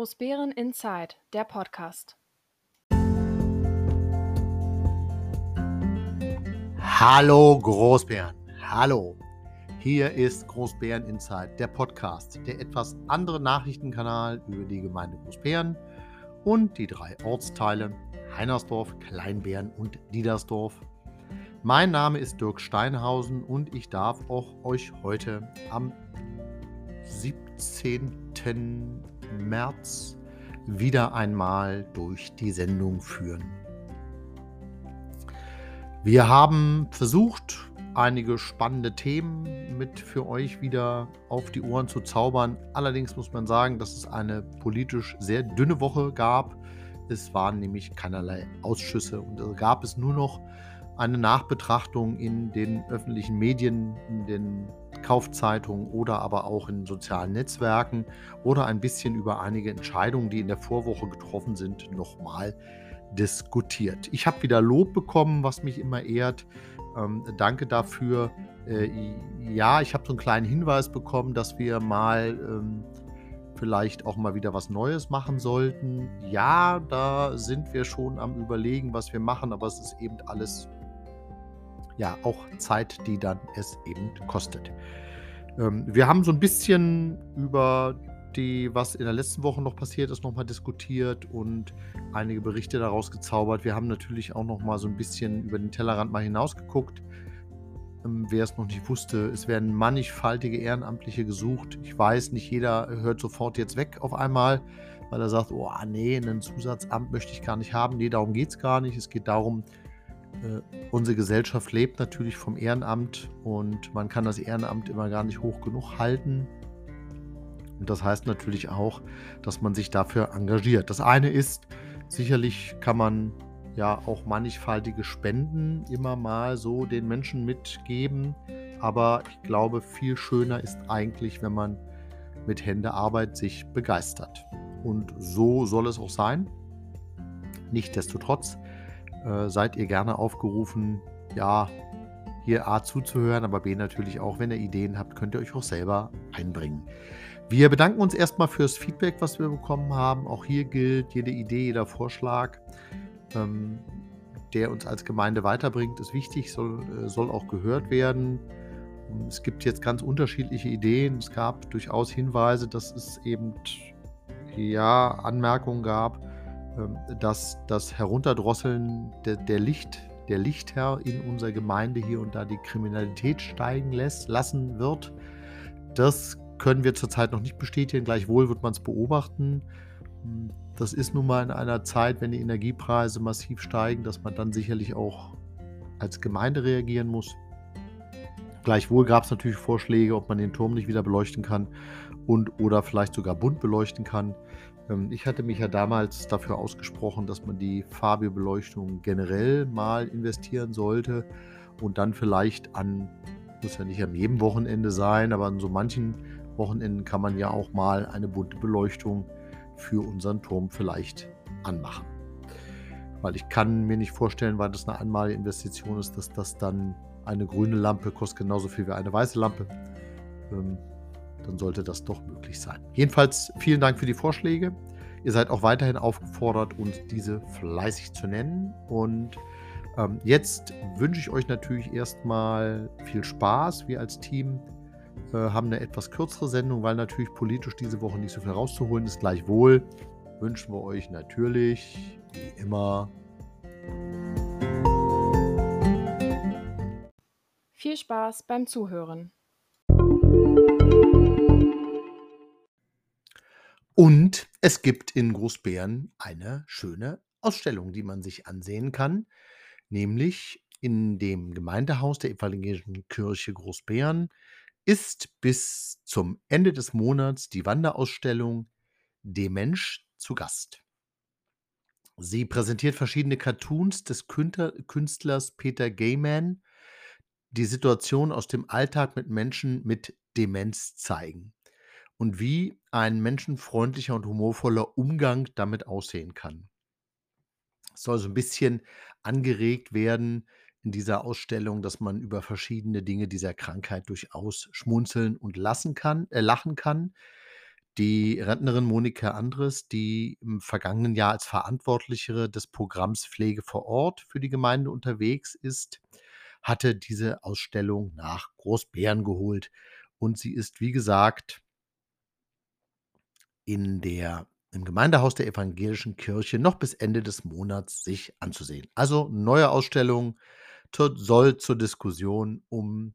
Großbären Inside, der Podcast. Hallo Großbären, hallo. Hier ist Großbären Inside, der Podcast, der etwas andere Nachrichtenkanal über die Gemeinde Großbären und die drei Ortsteile Heinersdorf, Kleinbären und Diedersdorf. Mein Name ist Dirk Steinhausen und ich darf auch euch heute am 17. März wieder einmal durch die Sendung führen. Wir haben versucht, einige spannende Themen mit für euch wieder auf die Ohren zu zaubern. Allerdings muss man sagen, dass es eine politisch sehr dünne Woche gab. Es waren nämlich keinerlei Ausschüsse und gab es nur noch eine Nachbetrachtung in den öffentlichen Medien, in den Kaufzeitungen oder aber auch in sozialen Netzwerken oder ein bisschen über einige Entscheidungen, die in der Vorwoche getroffen sind, nochmal diskutiert. Ich habe wieder Lob bekommen, was mich immer ehrt. Ähm, danke dafür. Äh, ja, ich habe so einen kleinen Hinweis bekommen, dass wir mal ähm, vielleicht auch mal wieder was Neues machen sollten. Ja, da sind wir schon am Überlegen, was wir machen, aber es ist eben alles ja auch Zeit, die dann es eben kostet. Ähm, wir haben so ein bisschen über die, was in der letzten Woche noch passiert ist, nochmal diskutiert und einige Berichte daraus gezaubert. Wir haben natürlich auch noch mal so ein bisschen über den Tellerrand mal hinausgeguckt. Ähm, wer es noch nicht wusste, es werden mannigfaltige Ehrenamtliche gesucht. Ich weiß, nicht jeder hört sofort jetzt weg auf einmal, weil er sagt, oh nee, ein Zusatzamt möchte ich gar nicht haben. Nee, darum geht es gar nicht. Es geht darum, unsere Gesellschaft lebt natürlich vom Ehrenamt und man kann das Ehrenamt immer gar nicht hoch genug halten. Und das heißt natürlich auch, dass man sich dafür engagiert. Das eine ist, sicherlich kann man ja auch mannigfaltige Spenden immer mal so den Menschen mitgeben. Aber ich glaube, viel schöner ist eigentlich, wenn man mit Händearbeit sich begeistert. Und so soll es auch sein. Nichtsdestotrotz äh, seid ihr gerne aufgerufen, ja, hier A zuzuhören, aber B natürlich auch, wenn ihr Ideen habt, könnt ihr euch auch selber einbringen. Wir bedanken uns erstmal fürs Feedback, was wir bekommen haben. Auch hier gilt, jede Idee, jeder Vorschlag, ähm, der uns als Gemeinde weiterbringt, ist wichtig, soll, äh, soll auch gehört werden. Es gibt jetzt ganz unterschiedliche Ideen. Es gab durchaus Hinweise, dass es eben ja Anmerkungen gab, dass das Herunterdrosseln der, der, Licht, der Lichtherr in unserer Gemeinde hier und da die Kriminalität steigen lässt, lassen wird. Das können wir zurzeit noch nicht bestätigen. Gleichwohl wird man es beobachten. Das ist nun mal in einer Zeit, wenn die Energiepreise massiv steigen, dass man dann sicherlich auch als Gemeinde reagieren muss. Gleichwohl gab es natürlich Vorschläge, ob man den Turm nicht wieder beleuchten kann und oder vielleicht sogar bunt beleuchten kann. Ähm, ich hatte mich ja damals dafür ausgesprochen, dass man die Fabio-Beleuchtung generell mal investieren sollte und dann vielleicht an, muss ja nicht an jedem Wochenende sein, aber an so manchen Wochenenden kann man ja auch mal eine bunte Beleuchtung für unseren Turm vielleicht anmachen. Weil ich kann mir nicht vorstellen, weil das eine einmalige Investition ist, dass das dann eine grüne Lampe kostet genauso viel wie eine weiße Lampe. Ähm, dann sollte das doch möglich sein. Jedenfalls vielen Dank für die Vorschläge. Ihr seid auch weiterhin aufgefordert, uns diese fleißig zu nennen. Und ähm, jetzt wünsche ich euch natürlich erstmal viel Spaß. Wir als Team äh, haben eine etwas kürzere Sendung, weil natürlich politisch diese Woche nicht so viel rauszuholen ist. Gleichwohl wünschen wir euch natürlich, wie immer, viel Spaß beim Zuhören. Und es gibt in Großbären eine schöne Ausstellung, die man sich ansehen kann, nämlich in dem Gemeindehaus der Evangelischen Kirche Großbären ist bis zum Ende des Monats die Wanderausstellung Dem Mensch zu Gast. Sie präsentiert verschiedene Cartoons des Künstlers Peter Gayman, die Situation aus dem Alltag mit Menschen mit Demenz zeigen und wie ein menschenfreundlicher und humorvoller Umgang damit aussehen kann. Es soll so ein bisschen angeregt werden in dieser Ausstellung, dass man über verschiedene Dinge dieser Krankheit durchaus schmunzeln und lassen kann, äh, lachen kann. Die Rentnerin Monika Andres, die im vergangenen Jahr als Verantwortliche des Programms Pflege vor Ort für die Gemeinde unterwegs ist, hatte diese Ausstellung nach Großbeeren geholt. Und sie ist, wie gesagt in der im Gemeindehaus der Evangelischen Kirche noch bis Ende des Monats sich anzusehen. Also neue Ausstellung soll zur Diskussion um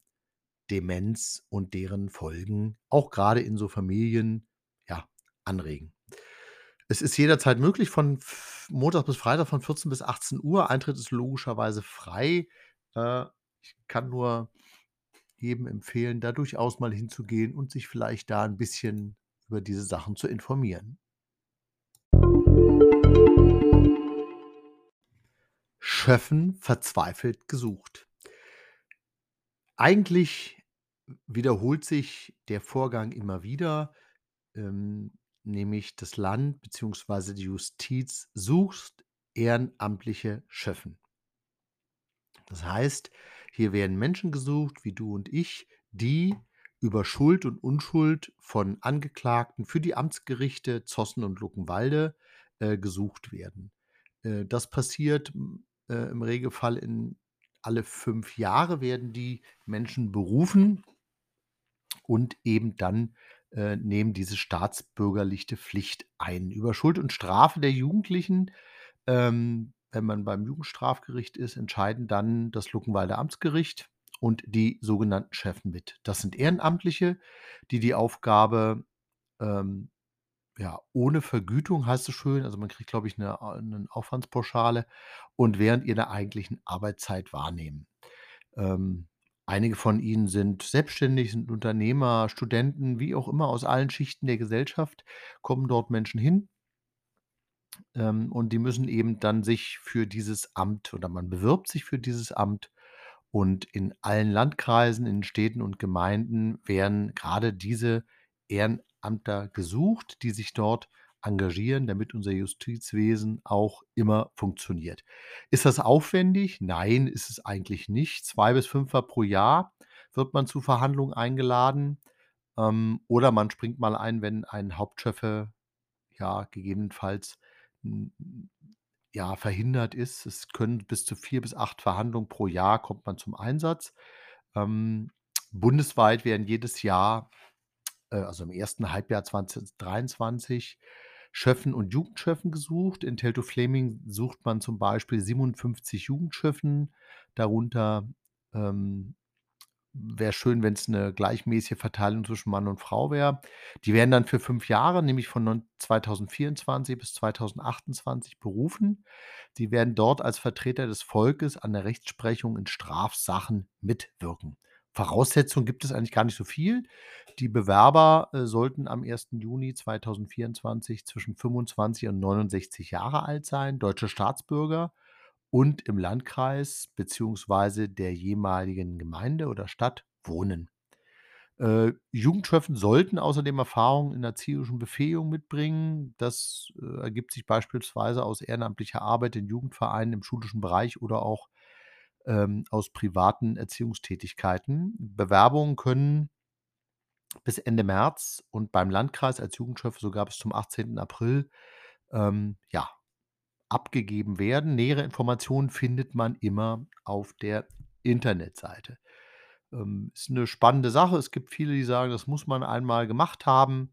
Demenz und deren Folgen auch grade in so Familien, ja, anregen. Es ist jederzeit möglich von Montag bis Freitag von 14 bis 18:00. Eintritt ist logischerweise frei. Äh, ich kann nur jedem empfehlen, da durchaus mal hinzugehen und sich vielleicht da 'n bisschen über diese Sachen zu informieren. Schöffen verzweifelt gesucht. Eigentlich wiederholt sich der Vorgang immer wieder, ähm, nämlich das Land beziehungsweise die Justiz sucht ehrenamtliche Schöffen. Das heißt, hier werden Menschen gesucht wie du und ich, die über Schuld und Unschuld von Angeklagten für die Amtsgerichte Zossen und Luckenwalde, äh, gesucht werden. Äh, das passiert, äh, im Regelfall in alle 5 Jahre werden die Menschen berufen und eben dann, äh, nehmen diese staatsbürgerliche Pflicht ein. Über Schuld und Strafe der Jugendlichen, ähm, wenn man beim Jugendstrafgericht ist, entscheiden dann das Luckenwalder Amtsgericht und die sogenannten Schöffen mit. Das sind Ehrenamtliche, die die Aufgabe, ähm, ja, ohne Vergütung heißt es schön, also man kriegt, glaube ich, 'ne A 'nen Aufwandspauschale und während ihrer eigentlichen Arbeitszeit wahrnehmen. Ähm, einige von ihnen sind selbstständig, sind Unternehmer, Studenten, wie auch immer, aus allen Schichten der Gesellschaft kommen dort Menschen hin ähm, und die müssen eben dann sich für dieses Amt oder man bewirbt sich für dieses Amt und in allen Landkreisen, in Städten und Gemeinden werden grade diese Ehrenamtler gesucht, die sich dort engagieren, damit unser Justizwesen auch immer funktioniert. Ist das aufwendig? Nein, ist es eigentlich nicht. 2 bis 5 Mal pro Jahr wird man zu Verhandlungen eingeladen, ähm, oder man springt mal ein, wenn ein Hauptschöffe, ja, gegebenenfalls, ja, verhindert ist. Es können bis zu 4 bis 8 Verhandlungen pro Jahr kommt man zum Einsatz. Ähm, bundesweit werden jedes Jahr, äh, also im 1. Halbjahr 2023 Schöffen und Jugendschöffen gesucht. In Teltow-Fläming sucht man zum Beispiel 57 Jugendschöffen, darunter, ähm wäre schön, wenn's 'ne gleichmäßige Verteilung zwischen Mann und Frau wäre. Die werden dann für 5 Jahre, nämlich von neun 2024 bis 2028 berufen. Die werden dort als Vertreter des Volkes an der Rechtsprechung in Strafsachen mitwirken. Voraussetzungen gibt es eigentlich gar nicht so viel. Die Bewerber, äh, sollten am 1. Juni 2024 zwischen 25 und 69 Jahre alt sein, deutsche Staatsbürger und im Landkreis beziehungsweise der jeweiligen Gemeinde oder Stadt wohnen. Äh, Jugendschöffen sollten außerdem Erfahrung in erzieherischen Befähigung mitbringen. Das, äh, ergibt sich beispielsweise aus ehrenamtlicher Arbeit in Jugendvereinen im schulischen Bereich oder auch, ähm, aus privaten Erziehungstätigkeiten. Bewerbungen können bis Ende März und beim Landkreis als Jugendschöffe sogar bis zum 18. April, ähm, ja, abgegeben werden. Nähere Informationen findet man immer auf der Internetseite. Ähm, ist 'ne spannende Sache. Es gibt viele, die sagen, das muss man einmal gemacht haben.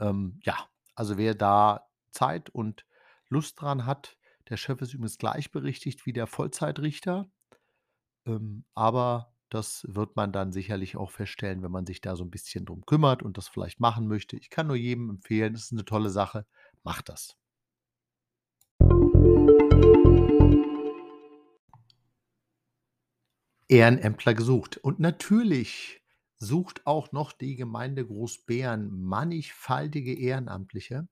Ähm, ja, also wer da Zeit und Lust dran hat der Chef ist übrigens gleichberechtigt wie der Vollzeitrichter. Ähm, aber das wird man dann sicherlich auch feststellen, wenn man sich da so 'n bisschen drum kümmert und das vielleicht machen möchte. Ich kann nur jedem empfehlen, das ist 'ne tolle Sache, macht das. Ehrenämtler gesucht. Und natürlich sucht auch noch die Gemeinde Großbeeren mannigfaltige Ehrenamtliche,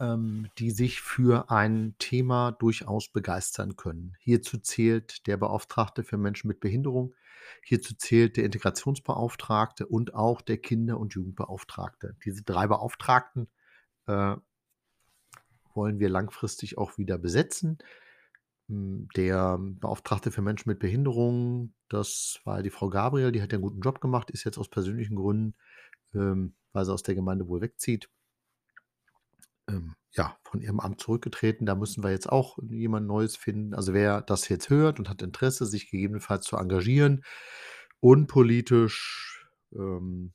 ähm, die sich für ein Thema durchaus begeistern können. Hierzu zählt der Beauftragte für Menschen mit Behinderung, hierzu zählt der Integrationsbeauftragte und auch der Kinder und Jugendbeauftragte. Diese 3 Beauftragten, äh, wollen wir langfristig auch wieder besetzen. Hm, der Beauftragte für Menschen mit Behinderung, das war die Frau Gabriel, die hat ja 'n guten Job gemacht, ist jetzt aus persönlichen Gründen, ähm, weil sie aus der Gemeinde wohl wegzieht. Ähm, ja, von ihrem Amt zurückgetreten. Da müssen wir jetzt auch jemand Neues finden. Also wer das jetzt hört und hat Interesse, sich gegebenenfalls zu engagieren, unpolitisch, ähm,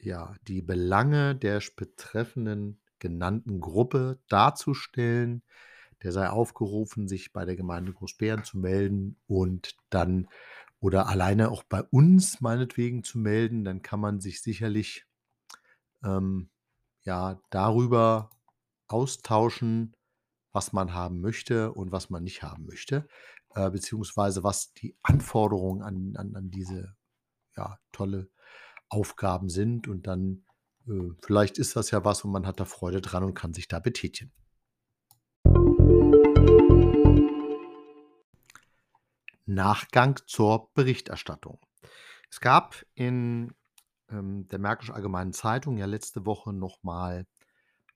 ja, die Belange der betreffenden genannten Gruppe darzustellen, der sei aufgerufen, sich bei der Gemeinde Großbären zu melden und dann oder alleine auch bei uns meinetwegen zu melden. Dann kann man sich sicherlich ähm, ja, darüber austauschen, was man haben möchte und was man nicht haben möchte, äh, beziehungsweise was die Anforderungen an, an, an diese ja, tolle Aufgaben sind. Und dann vielleicht ist das ja was und man hat da Freude dran und kann sich da betätigen. Nachgang zur Berichterstattung. Es gab in ähm, der Märkischen Allgemeinen Zeitung ja letzte Woche nochmal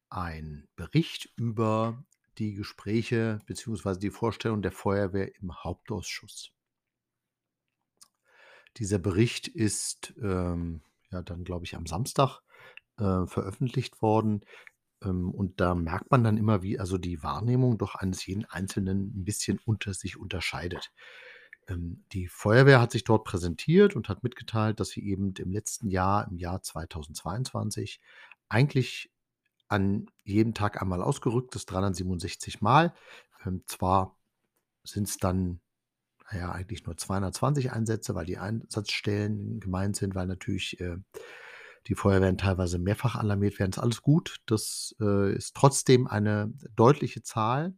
ein Bericht über die Gespräche bzw. die Vorstellung der Feuerwehr im Hauptausschuss. Dieser Bericht ist ähm, ja dann, glaube ich, am Samstag äh, veröffentlicht worden. Ähm, und da merkt man dann immer, wie also die Wahrnehmung doch eines jeden Einzelnen ein bisschen unter sich unterscheidet. Ähm, die Feuerwehr hat sich dort präsentiert und hat mitgeteilt, dass sie eben im letzten Jahr, im Jahr 2022, eigentlich an jedem Tag einmal ausgerückt ist, 367 Mal. Ähm, zwar sind es dann naja, eigentlich nur 220 Einsätze, weil die Einsatzstellen gemeint sind, weil natürlich äh, die Feuerwehren teilweise mehrfach alarmiert werden. Ist alles gut. Das äh, ist trotzdem eine deutliche Zahl.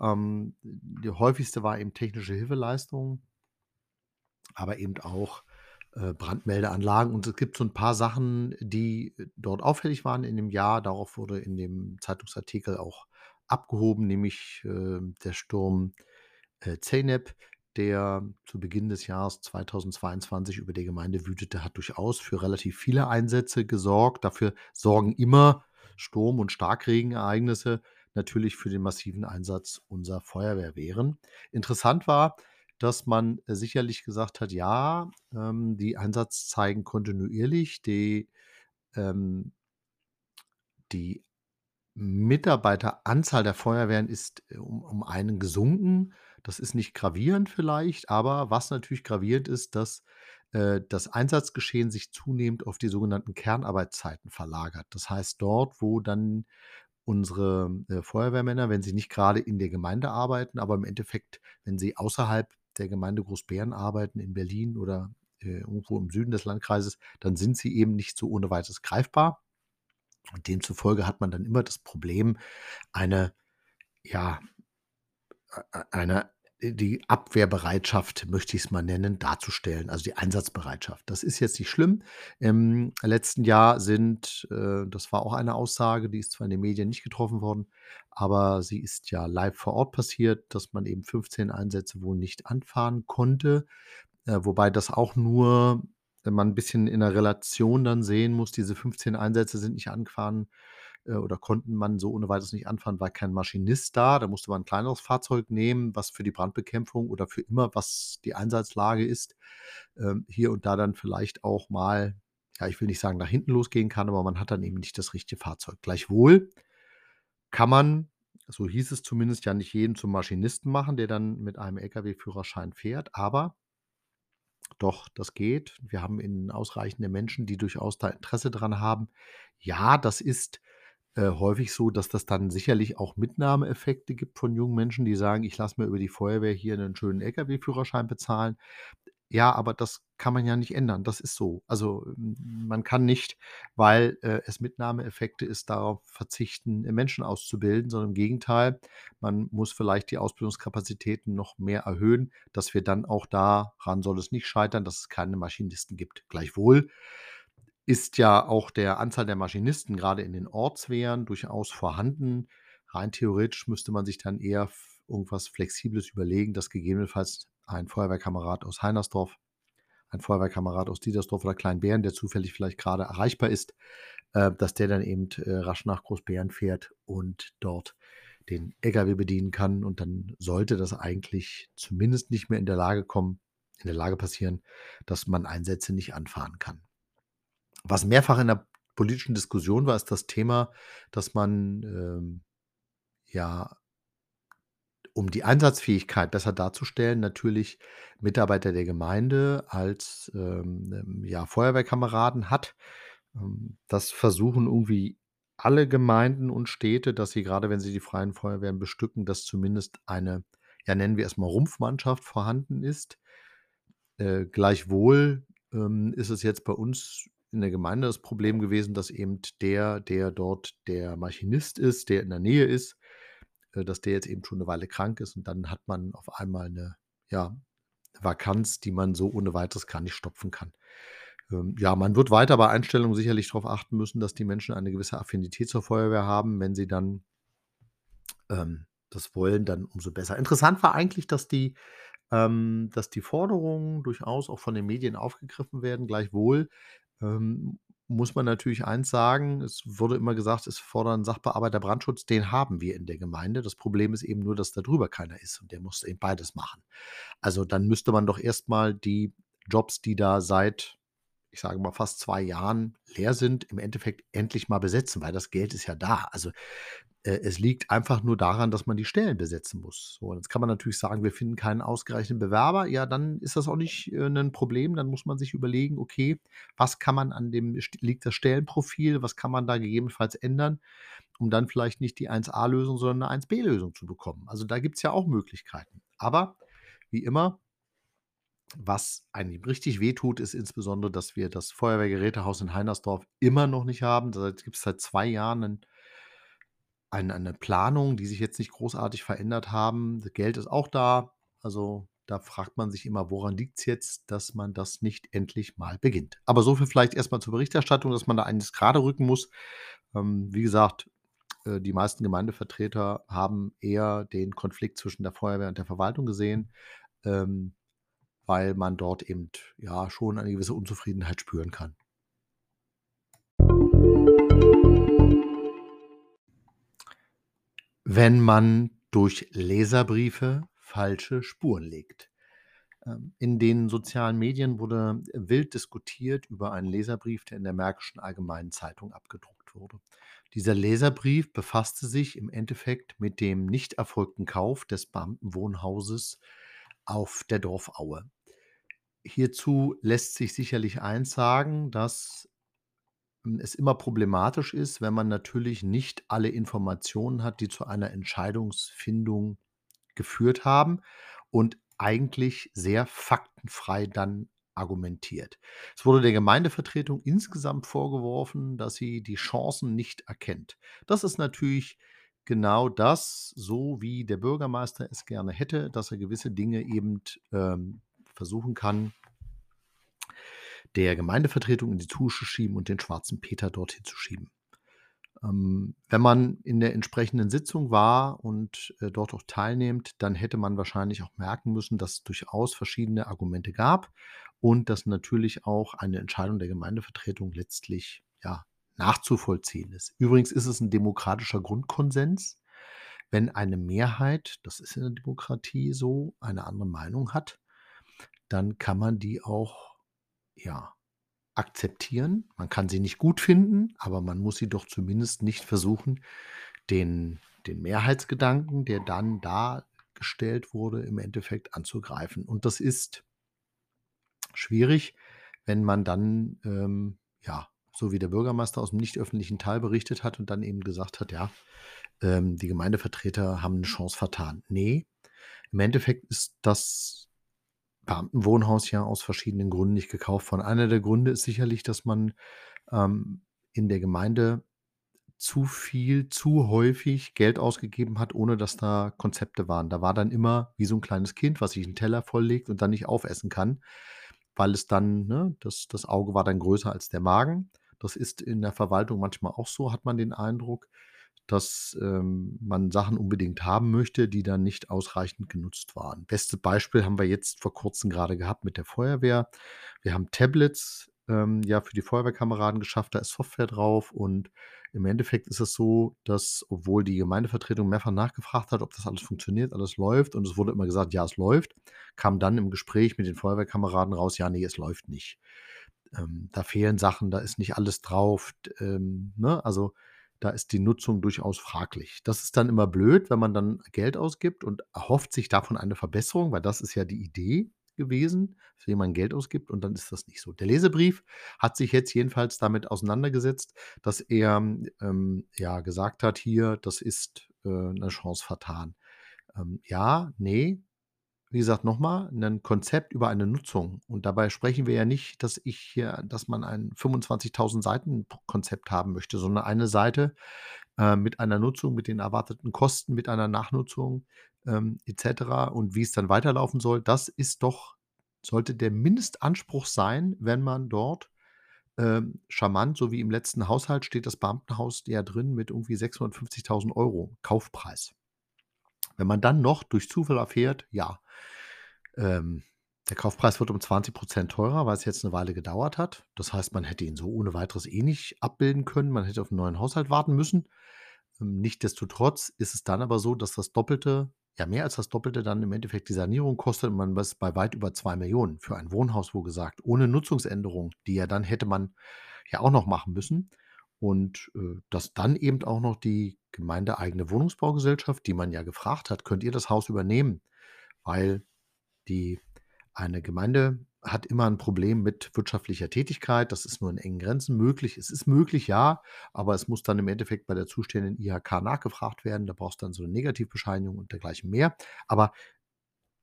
Ähm, die häufigste war eben technische Hilfeleistung, aber eben auch äh, Brandmeldeanlagen. Und es gibt so ein paar Sachen, die dort auffällig waren in dem Jahr. Darauf wurde in dem Zeitungsartikel auch abgehoben, nämlich äh, der Sturm äh, Zeynep, der zu Beginn des Jahres 2022 über die Gemeinde wütete, hat durchaus für relativ viele Einsätze gesorgt. Dafür sorgen immer Sturm- und Starkregenereignisse natürlich für den massiven Einsatz unserer Feuerwehrwehren. Interessant war, dass man sicherlich gesagt hat, ja, ähm, die Einsatz zeigen kontinuierlich, die, ähm, die Mitarbeiteranzahl der Feuerwehren ist äh, um, um einen gesunken. Das ist nicht gravierend vielleicht, aber was natürlich gravierend ist, dass äh, das Einsatzgeschehen sich zunehmend auf die sogenannten Kernarbeitszeiten verlagert. Das heißt, dort, wo dann unsere äh, Feuerwehrmänner, wenn sie nicht gerade in der Gemeinde arbeiten, aber im Endeffekt, wenn sie außerhalb der Gemeinde Großbären arbeiten, in Berlin oder äh, irgendwo im Süden des Landkreises, dann sind sie eben nicht so ohne weiteres greifbar. Und demzufolge hat man dann immer das Problem, eine, ja, eine die Abwehrbereitschaft, möchte ich es mal nennen, darzustellen, also die Einsatzbereitschaft. Das ist jetzt nicht schlimm. Im letzten Jahr sind, äh, das war auch eine Aussage, die ist zwar in den Medien nicht getroffen worden, aber sie ist ja live vor Ort passiert, dass man eben 15 Einsätze wohl nicht anfahren konnte. Äh, wobei das auch nur, wenn man ein bisschen in der Relation dann sehen muss, diese 15 Einsätze sind nicht angefahren äh, oder konnten man so ohne weiteres nicht anfahren, war kein Maschinist da. Da musste man ein kleineres Fahrzeug nehmen, was für die Brandbekämpfung oder für immer, was die Einsatzlage ist, ähm, hier und da dann vielleicht auch mal, ja, ich will nicht sagen, nach hinten losgehen kann, aber man hat dann eben nicht das richtige Fahrzeug. Gleichwohl kann man, so hieß es zumindest, ja nicht jeden zum Maschinisten machen, der dann mit einem Lkw-Führerschein fährt, aber doch, das geht. Wir haben in ausreichende Menschen, die durchaus da Interesse dran haben. Ja, das ist äh, häufig so, dass das dann sicherlich auch Mitnahmeeffekte gibt von jungen Menschen, die sagen: „Ich lasse mir über die Feuerwehr hier einen schönen Lkw-Führerschein bezahlen.“ Ja, aber das kann man ja nicht ändern. Das ist so. Also, man kann nicht, weil, äh, es Mitnahmeeffekte ist, darauf verzichten, Menschen auszubilden, sondern im Gegenteil, man muss vielleicht die Ausbildungskapazitäten noch mehr erhöhen, dass wir dann auch daran soll es nicht scheitern, dass es keine Maschinisten gibt. Gleichwohl ist ja auch der Anzahl der Maschinisten gerade in den Ortswehren durchaus vorhanden. Rein theoretisch müsste man sich dann eher irgendwas Flexibles überlegen, dass gegebenenfalls ein Feuerwehrkamerad aus Heinersdorf, ein Feuerwehrkamerad aus Diedersdorf oder Kleinbären, der zufällig vielleicht gerade erreichbar ist, äh, dass der dann eben äh, rasch nach Großbären fährt und dort den LKW bedienen kann. Und dann sollte das eigentlich zumindest nicht mehr in der Lage kommen, in der Lage passieren, dass man Einsätze nicht anfahren kann. Was mehrfach in der politischen Diskussion war, ist das Thema, dass man, ähm, ja um die Einsatzfähigkeit besser darzustellen, natürlich Mitarbeiter der Gemeinde als, ähm, ähm, ja, Feuerwehrkameraden hat. Ähm, das versuchen irgendwie alle Gemeinden und Städte, dass sie grade wenn sie die freien Feuerwehren bestücken, dass zumindest eine, ja, nennen wir es mal Rumpfmannschaft vorhanden ist. Äh, gleichwohl, ähm, ist es jetzt bei uns in der Gemeinde das Problem gewesen, dass eben der, der dort der Maschinist ist, der in der Nähe ist äh, dass der jetzt eben schon 'ne Weile krank ist und dann hat man auf einmal 'ne, ja, Vakanz, die man so ohne Weiteres gar nicht stopfen kann. Ähm, ja, man wird weiter bei Einstellungen sicherlich drauf achten müssen, dass die Menschen eine gewisse Affinität zur Feuerwehr haben. Wenn sie dann ähm, das wollen, dann umso besser. Interessant war eigentlich, dass die ähm, dass die Forderungen durchaus auch von den Medien aufgegriffen werden. Gleichwohl, ähm, muss man natürlich eins sagen, es wurde immer gesagt, es fordern Sachbearbeiter Brandschutz, den haben wir in der Gemeinde. Das Problem ist eben nur, dass da drüber keiner ist und der muss eben beides machen. Also, dann müsste man doch erst mal die Jobs, die da seit, ich sage mal, fast 2 Jahren leer sind, im Endeffekt endlich mal besetzen, weil das Geld ist ja da. Also, äh, es liegt einfach nur daran, dass man die Stellen besetzen muss. So, und jetzt kann man natürlich sagen, wir finden keinen ausgereichenden Bewerber. Ja, dann ist das auch nicht, äh, 'nen Problem. Dann muss man sich überlegen: „Okay, was kann man an dem liegt das Stellenprofil? Was kann man da gegebenenfalls ändern, um dann vielleicht nicht die 1A-Lösung, sondern 'ne 1B-Lösung zu bekommen?“ Also, da gibt's ja auch Möglichkeiten. Aber wie immer was einem richtig wehtut, ist insbesondere, dass wir das Feuerwehrgerätehaus in Heinersdorf immer noch nicht haben. Da gibt's seit 2 Jahren 'nen ein eine Planung, die sich jetzt nicht großartig verändert haben. Das Geld ist auch da. Also, da fragt man sich immer: „Woran liegt's jetzt, dass man das nicht endlich mal beginnt?“ Aber so viel vielleicht erst mal zur Berichterstattung, dass man da einiges geraderücken muss. Ähm, wie gesagt, äh, die meisten Gemeindevertreter haben eher den Konflikt zwischen der Feuerwehr und der Verwaltung gesehen, ähm, weil man dort eben, ja, schon eine gewisse Unzufriedenheit spüren kann. Wenn man durch Leserbriefe falsche Spuren legt. Ähm, in den sozialen Medien wurde wild diskutiert über einen Leserbrief, der in der Märkischen Allgemeinen Zeitung abgedruckt wurde. Dieser Leserbrief befasste sich im Endeffekt mit dem nicht erfolgten Kauf des Beamtenwohnhauses auf der Dorfaue. Hierzu lässt sich sicherlich eins sagen, dass hm, es immer problematisch ist, wenn man natürlich nicht alle Informationen hat, die zu einer Entscheidungsfindung geführt haben und eigentlich sehr faktenfrei dann argumentiert. Es wurde der Gemeindevertretung insgesamt vorgeworfen, dass sie die Chancen nicht erkennt. Das ist natürlich genau das, so wie der Bürgermeister es gerne hätte, dass er gewisse Dinge eben, ähm, versuchen kann der Gemeindevertretung in die zu schieben und den schwarzen Peter dorthin zu schieben. Ähm, wenn man in der entsprechenden Sitzung war und, äh, dort auch teilnimmt, dann hätte man wahrscheinlich auch merken müssen, dass es durchaus verschiedene Argumente gab und dass natürlich auch eine Entscheidung der Gemeindevertretung letztlich, ja, nachzuvollziehen ist. Übrigens ist es 'n demokratischer Grundkonsens, wenn eine Mehrheit, das ist in der Demokratie so, eine andere Meinung hat, dann kann man die auch, ja, akzeptieren. Man kann sie nicht gut finden, aber man muss sie doch zumindest nicht versuchen, den den Mehrheitsgedanken, der dann dargestellt wurde, im Endeffekt anzugreifen. Und das ist schwierig, wenn man dann, ähm, ja, so wie der Bürgermeister aus'm nicht öffentlichen Teil berichtet hat und dann eben gesagt hat: „Ja, ähm, die Gemeindevertreter haben 'ne Chance vertan.“ Ne, im Endeffekt ist das Beamtenwohnhaus ja aus verschiedenen Gründen nicht gekauft worden. Einer der Gründe ist sicherlich, dass man, ähm, in der Gemeinde zu viel, zu häufig Geld ausgegeben hat, ohne dass da Konzepte waren. Da war dann immer wie so 'n kleines Kind, was sich 'n Teller volllegt und dann nicht aufessen kann, weil es dann ne, das das Auge war dann größer als der Magen. Das ist in der Verwaltung manchmal auch so, hat man den Eindruck, dass, ähm, man Sachen unbedingt haben möchte, die dann nicht ausreichend genutzt waren. Beste Beispiel haben wir jetzt vor Kurzem grade gehabt mit der Feuerwehr. Wir haben Tablets, ähm, ja, für die Feuerwehrkameraden geschafft, da ist Software drauf und im Endeffekt ist es so, dass, obwohl die Gemeindevertretung mehrfach nachgefragt hat, ob das alles funktioniert, alles läuft und es wurde immer gesagt: „Ja, es läuft“, kam dann im Gespräch mit den Feuerwehrkameraden raus: „Ja, ne, es läuft nicht.“ Ähm, da fehlen Sachen, da ist nicht alles drauf, ähm, ne? Also, da ist die Nutzung durchaus fraglich. Das ist dann immer blöd, wenn man dann Geld ausgibt und erhofft sich davon eine Verbesserung, weil das ist ja die Idee gewesen, dass jemand Geld ausgibt und dann ist das nicht so. Der Leserbrief hat sich jetzt jedenfalls damit auseinandergesetzt, dass er, ähm, ja, gesagt hat: „Hier, das ist, äh, 'ne Chance vertan.“ Ähm, ja, ne, wie gesagt, noch mal, 'nen Konzept über eine Nutzung und dabei sprechen wir ja nicht, dass ich hier dass man ein 25.000 Seiten Konzept haben möchte, sondern eine Seite, äh, mit einer Nutzung, mit den erwarteten Kosten, mit einer Nachnutzung, ähm, et cetera und wie es dann weiterlaufen soll. Das ist doch sollte der Mindestanspruch sein, wenn man dort, ähm, charmant, so wie im letzten Haushalt steht das Beamtenhaus ja drin mit irgendwie 650.000 € Kaufpreis. Wenn man dann noch durch Zufall erfährt, ja, ähm, der Kaufpreis wird um 20% teurer, weil's jetzt 'ne Weile gedauert hat. Das heißt, man hätte ihn so ohne Weiteres eh nicht abbilden können. Man hätte auf 'n neuen Haushalt warten müssen. Ähm, nichtsdestotrotz ist es dann aber so, dass das Doppelte ja, mehr als das Doppelte dann im Endeffekt die Sanierung kostet man ist bei weit über 2.000.000 für ein Wohnhaus, wo gesagt, ohne Nutzungsänderung, die ja dann hätte man ja auch noch machen müssen. Und, äh, dass dann eben auch noch die gemeindeeigene Wohnungsbaugesellschaft, die man ja gefragt hat: „Könnt ihr das Haus übernehmen?“ Weil die eine Gemeinde hat immer 'n Problem mit wirtschaftlicher Tätigkeit. Das ist nur in engen Grenzen möglich. Es ist möglich, ja, aber es muss dann im Endeffekt bei der zuständigen IHK nachgefragt werden. Da brauchst du dann so 'ne Negativbescheinigung und dergleichen mehr. Aber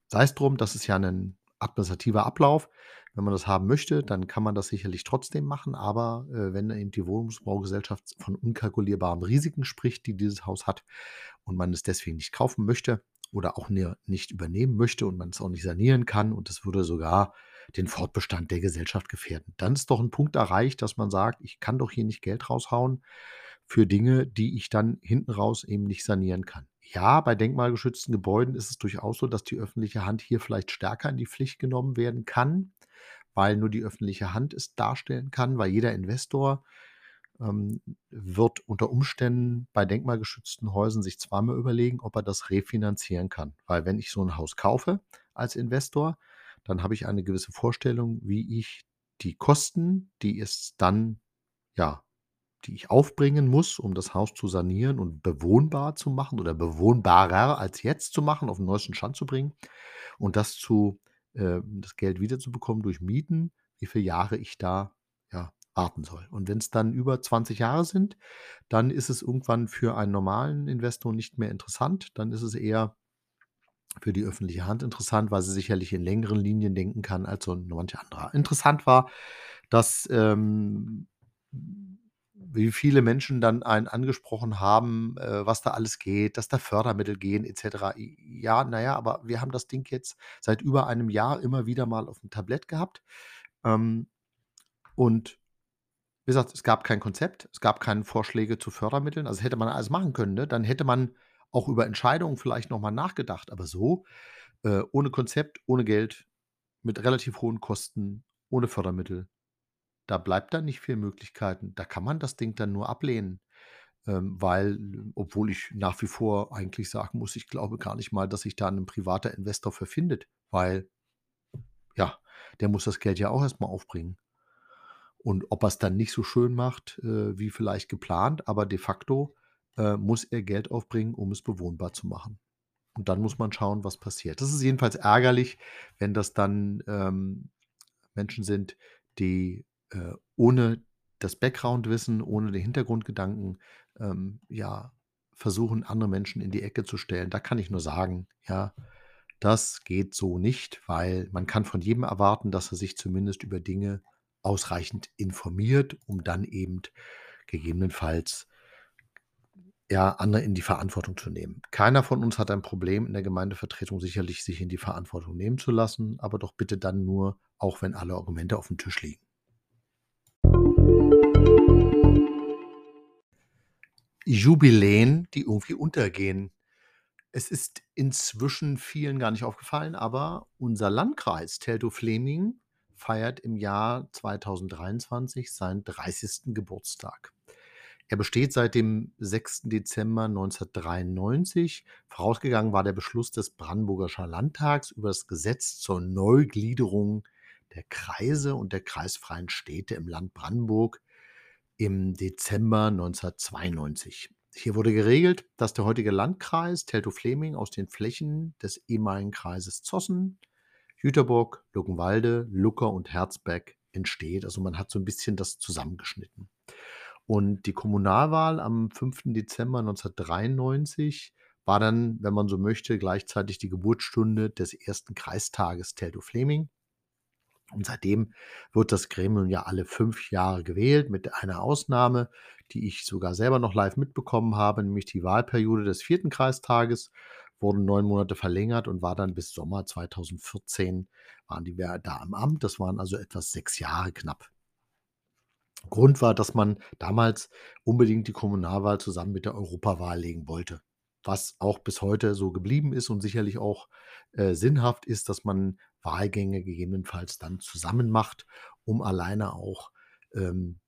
sei's drum, das ist ja 'nen administrativer Ablauf. Wenn man das haben möchte, dann kann man das sicherlich trotzdem machen, aber, äh, wenn eben die Wohnungsbaugesellschaft von unkalkulierbaren Risiken spricht, die dieses Haus hat und man es deswegen nicht kaufen möchte oder auch ne nicht übernehmen möchte und man es auch nicht sanieren kann und das würde sogar den Fortbestand der Gesellschaft gefährden. Dann ist doch 'n Punkt erreicht, dass man sagt: „Ich kann doch hier nicht Geld raushauen für Dinge, die ich dann hinten raus eben nicht sanieren kann.“ Ja, bei denkmalgeschützten Gebäuden ist es durchaus so, dass die öffentliche Hand hier vielleicht stärker in die Pflicht genommen werden kann, weil nur die öffentliche Hand es darstellen kann, weil jeder Investor, wird unter Umständen bei denkmalgeschützten Häusern sich zweimal überlegen, ob er das refinanzieren kann. Weil wenn ich so 'n Haus kaufe als Investor, dann habe ich eine gewisse Vorstellung, wie ich die Kosten, die es dann ja, die ich aufbringen muss, um das Haus zu sanieren und bewohnbar zu machen oder bewohnbarer als jetzt zu machen, auf 'n neuesten Stand zu bringen und das zu äh, das Geld wiederzubekommen durch Mieten, wie viele Jahre ich da, warten soll. Und wenn's dann über 20 Jahre sind, dann ist es irgendwann für einen normalen Investor nicht mehr interessant. Dann ist es eher für die öffentliche Hand interessant, weil sie sicherlich in längeren Linien denken kann als so 'n manch anderer. Interessant war, dass, ähm, wie viele Menschen dann einen angesprochen haben, äh, was da alles geht, dass da Fördermittel gehen et cetera. J ja, na ja, aber wir haben das Ding jetzt seit über einem Jahr immer wieder mal aufm Tablett gehabt. Ähm, und wie gesagt, es gab kein Konzept, es gab keine Vorschläge zu Fördermitteln. Also, hätte man alles machen können, ne? Dann hätte man auch über Entscheidungen vielleicht noch mal nachgedacht. Aber so, äh, ohne Konzept, ohne Geld, mit relativ hohen Kosten, ohne Fördermittel, da bleibt dann nicht viel Möglichkeiten. Da kann man das Ding dann nur ablehnen, ähm, weil obwohl ich nach wie vor eigentlich sagen muss, ich glaube gar nicht mal, dass sich da 'nen privater Investor für findet, weil ja, der muss das Geld ja auch erst mal aufbringen. Und ob er's dann nicht so schön macht, äh, wie vielleicht geplant, aber de facto, äh, muss er Geld aufbringen, um es bewohnbar zu machen. Und dann muss man schauen, was passiert. Das ist jedenfalls ärgerlich, wenn das dann, ähm, Menschen sind, die, äh, ohne das Background-Wissen, ohne den Hintergrundgedanken, ähm, ja, versuchen, andere Menschen in die Ecke zu stellen. Da kann ich nur sagen, ja, das geht so nicht, weil man kann von jedem erwarten, dass er sich zumindest über Dinge ausreichend informiert, um dann eben gegebenenfalls ja, andere in die Verantwortung zu nehmen. Keiner von uns hat ein Problem in der Gemeindevertretung sicherlich, sich in die Verantwortung nehmen zu lassen, aber doch bitte dann nur, auch wenn alle Argumente aufm Tisch liegen. Jubiläen, die irgendwie untergehen. Es ist inzwischen vielen gar nicht aufgefallen, aber unser Landkreis Teltow-Fläming feiert im Jahr 2023 seinen 30. Geburtstag. Er besteht seit dem 6. Dezember 1993. Vorausgegangen war der Beschluss des Brandenburgischer Landtags über das Gesetz zur Neugliederung der Kreise und der kreisfreien Städte im Land Brandenburg im Dezember 1992. Hier wurde geregelt, dass der heutige Landkreis Teltow-Fleming aus den Flächen des ehemaligen Kreises Zossen, Jüterbock, Luckenwalde, Lucker und Herzberg entsteht. Also man hat so ein bisschen das zusammengeschnitten. Und die Kommunalwahl am 5. Dezember 1993 war dann, wenn man so möchte, gleichzeitig die Geburtsstunde des ersten Kreistages Teltow-Fleming. Und seitdem wird das Gremium ja alle fünf Jahre gewählt, mit einer Ausnahme, die ich sogar selber noch live mitbekommen habe, nämlich die Wahlperiode des vierten Kreistages wurden neun Monate verlängert und war dann bis Sommer 2014 waren die da am Amt. Das waren also etwas sechs Jahre knapp. Grund war, dass man damals unbedingt die Kommunalwahl zusammen mit der Europawahl legen wollte. Was auch bis heute so geblieben ist und sicherlich auch äh, sinnhaft ist, dass man Wahlgänge gegebenenfalls dann zusammen macht, um alleine auch, ähm,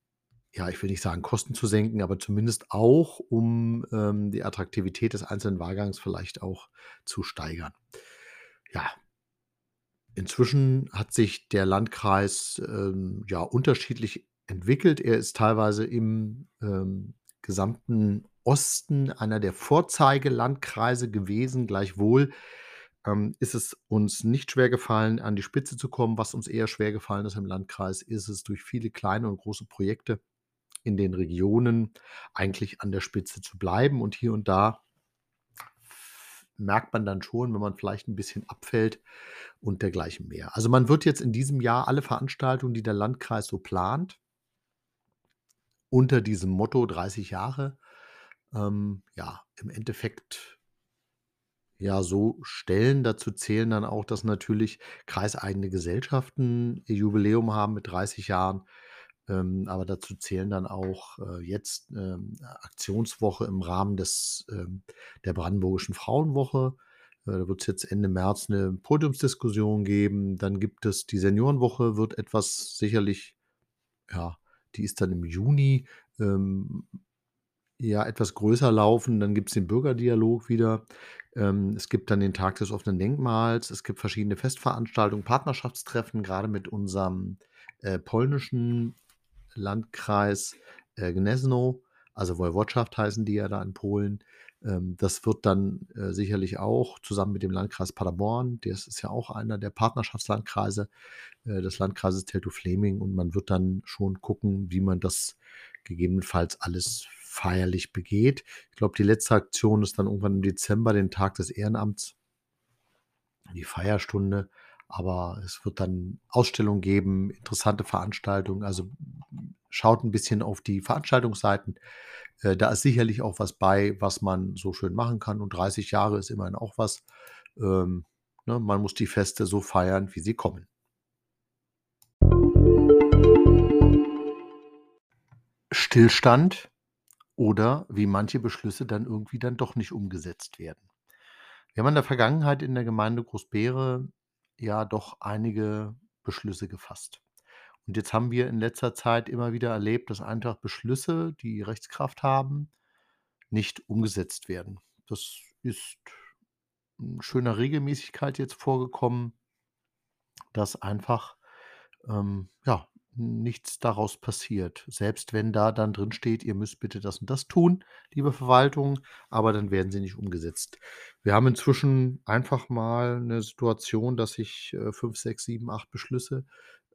ja, ich will nicht sagen, Kosten zu senken, aber zumindest auch, um ähm, die Attraktivität des einzelnen Wahlgangs vielleicht auch zu steigern. Ja, inzwischen hat sich der Landkreis ähm, ja unterschiedlich entwickelt. Er ist teilweise im ähm, gesamten Osten einer der Vorzeigelandkreise gewesen. Gleichwohl ähm, ist es uns nicht schwer gefallen, an die Spitze zu kommen. Was uns eher schwer gefallen ist im Landkreis, ist es durch viele kleine und große Projekte in den Regionen eigentlich an der Spitze zu bleiben. Und hier und da merkt man dann schon, wenn man vielleicht ein bisschen abfällt und dergleichen mehr. Also man wird jetzt in diesem Jahr alle Veranstaltungen, die der Landkreis so plant, unter diesem Motto 30 Jahre, ähm, ja, im Endeffekt ja so stellen. Dazu zählen dann auch, dass natürlich kreiseigene Gesellschaften ihr Jubiläum haben mit 30 Jahren. Ähm, aber dazu zählen dann auch äh, jetzt ähm, Aktionswoche im Rahmen des, ähm, der Brandenburgischen Frauenwoche. Äh, da wird es jetzt Ende März eine Podiumsdiskussion geben. Dann gibt es die Seniorenwoche, wird etwas sicherlich ja, die ist dann im Juni, ähm, ja, etwas größer laufen. Dann gibt es den Bürgerdialog wieder. Ähm, es gibt dann den Tag des offenen Denkmals. Es gibt verschiedene Festveranstaltungen, Partnerschaftstreffen, gerade mit unserem äh, polnischen Landkreis äh, Gniezno, also Woiwodschaft heißen die ja da in Polen. Ähm, das wird dann äh, sicherlich auch zusammen mit dem Landkreis Paderborn, das ist ja auch einer der Partnerschaftslandkreise äh, des Landkreises Teltow-Fleming und man wird dann schon gucken, wie man das gegebenenfalls alles feierlich begeht. Ich glaube, die letzte Aktion ist dann irgendwann im Dezember, den Tag des Ehrenamts, die Feierstunde. Aber es wird dann Ausstellungen geben, interessante Veranstaltungen. Also schaut ein bisschen auf die Veranstaltungsseiten. Äh, da ist sicherlich auch was bei, was man so schön machen kann. Und 30 Jahre ist immerhin auch was. Ähm, ne, man muss die Feste so feiern, wie sie kommen. Stillstand oder wie manche Beschlüsse dann irgendwie dann doch nicht umgesetzt werden. Wir haben in der Vergangenheit in der Gemeinde Großbeere ja doch einige Beschlüsse gefasst. Und jetzt haben wir in letzter Zeit immer wieder erlebt, dass einfach Beschlüsse, die Rechtskraft haben, nicht umgesetzt werden. Das ist in schöner Regelmäßigkeit jetzt vorgekommen, dass einfach ähm, ja, nichts daraus passiert. Selbst wenn da dann drin steht, ihr müsst bitte das und das tun, liebe Verwaltung, aber dann werden sie nicht umgesetzt. Wir haben inzwischen einfach mal eine Situation, dass ich äh, fünf, sechs, sieben, acht Beschlüsse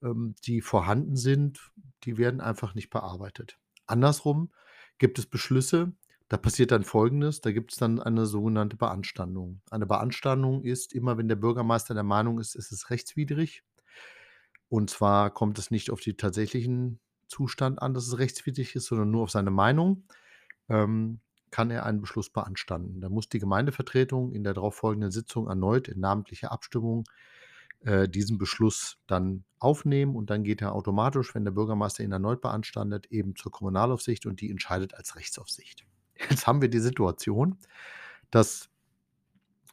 ähm, die vorhanden sind, die werden einfach nicht bearbeitet. Andersrum gibt es Beschlüsse, da passiert dann Folgendes, da gibt es dann eine sogenannte Beanstandung. Eine Beanstandung ist immer, wenn der Bürgermeister der Meinung ist, es ist rechtswidrig. Und zwar kommt es nicht auf den tatsächlichen Zustand an, dass es rechtswidrig ist, sondern nur auf seine Meinung, ähm, kann er einen Beschluss beanstanden. Da muss die Gemeindevertretung in der darauffolgenden Sitzung erneut in namentlicher Abstimmung äh, diesen Beschluss dann aufnehmen und dann geht er automatisch, wenn der Bürgermeister ihn erneut beanstandet, eben zur Kommunalaufsicht und die entscheidet als Rechtsaufsicht. Jetzt haben wir die Situation, dass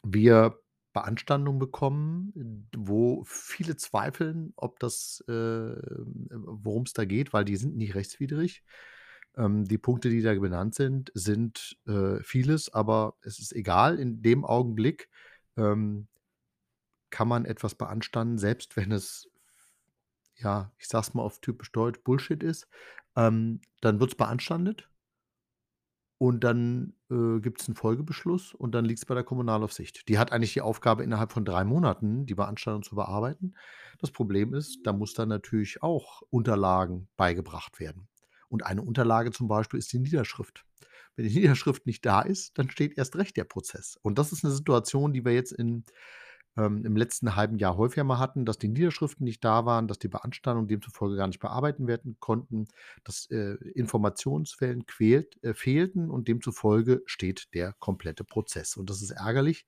wir Beanstandungen bekommen, wo viele zweifeln, ob das, äh, worum es da geht, weil die sind nicht rechtswidrig. Ähm, die Punkte, die da benannt sind, sind äh, vieles, aber es ist egal. In dem Augenblick ähm, kann man etwas beanstanden, selbst wenn es ja, ich sage es mal auf typisch Deutsch, Bullshit ist, ähm, dann wird's beanstandet. Und dann, äh, gibt's 'n Folgebeschluss und dann liegt's bei der Kommunalaufsicht. Die hat eigentlich die Aufgabe, innerhalb von 3 Monaten die Beanstandung zu bearbeiten. Das Problem ist, da muss dann natürlich auch Unterlagen beigebracht werden. Und eine Unterlage zum Beispiel ist die Niederschrift. Wenn die Niederschrift nicht da ist, dann steht erst recht der Prozess. Und das ist 'ne Situation, die wir jetzt in ähm, im letzten halben Jahr häufiger mal hatten, dass die Niederschriften nicht da waren, dass die Beanstandungen demzufolge gar nicht bearbeiten werden konnten, dass, äh, Informationsquellen quält äh, fehlten und demzufolge steht der komplette Prozess. Und das ist ärgerlich,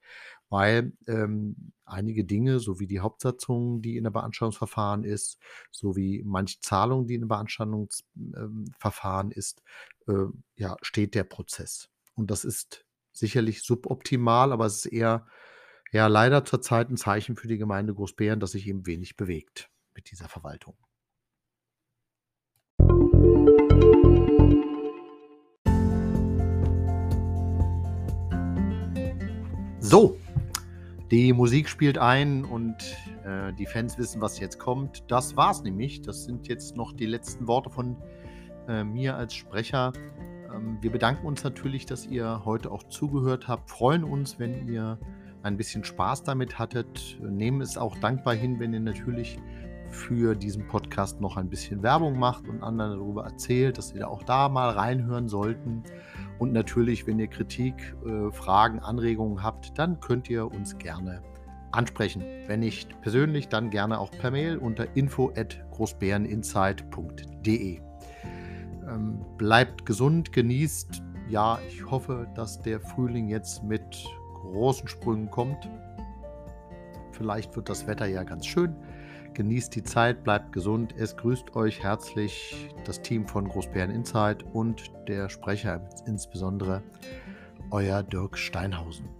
weil, ähm, einige Dinge, so wie die Hauptsatzung, die in der Beanstandungsverfahren ist, sowie manche Zahlung, die in dem Beanstanduns ähm, ist, äh, ja, steht der Prozess. Und das ist sicherlich suboptimal, aber es ist eher ja, leider zurzeit 'n Zeichen für die Gemeinde Großbeeren, dass sich eben wenig bewegt mit dieser Verwaltung. So, die Musik spielt ein und, äh, die Fans wissen, was jetzt kommt. Das war's nämlich. Das sind jetzt noch die letzten Worte von, äh, mir als Sprecher. Ähm, wir bedanken uns natürlich, dass ihr heute auch zugehört habt, freuen uns, wenn ihr ein bisschen Spaß damit hattet. Nehmen es auch dankbar hin, wenn ihr natürlich für diesen Podcast noch ein bisschen Werbung macht und anderen darüber erzählt, dass sie da auch da mal reinhören sollten. Und natürlich, wenn ihr Kritik, äh, Fragen, Anregungen habt, dann könnt ihr uns gerne ansprechen. Wenn nicht persönlich, dann gerne auch per Mail unter info@großbäreninsight.de. Ähm, bleibt gesund, genießt ja, ich hoffe, dass der Frühling jetzt mit großen Sprüngen kommt. Vielleicht wird das Wetter ja ganz schön. Genießt die Zeit, bleibt gesund. Es grüßt euch herzlich das Team von Großbären Insight und der Sprecher insbesondere, euer Dirk Steinhausen.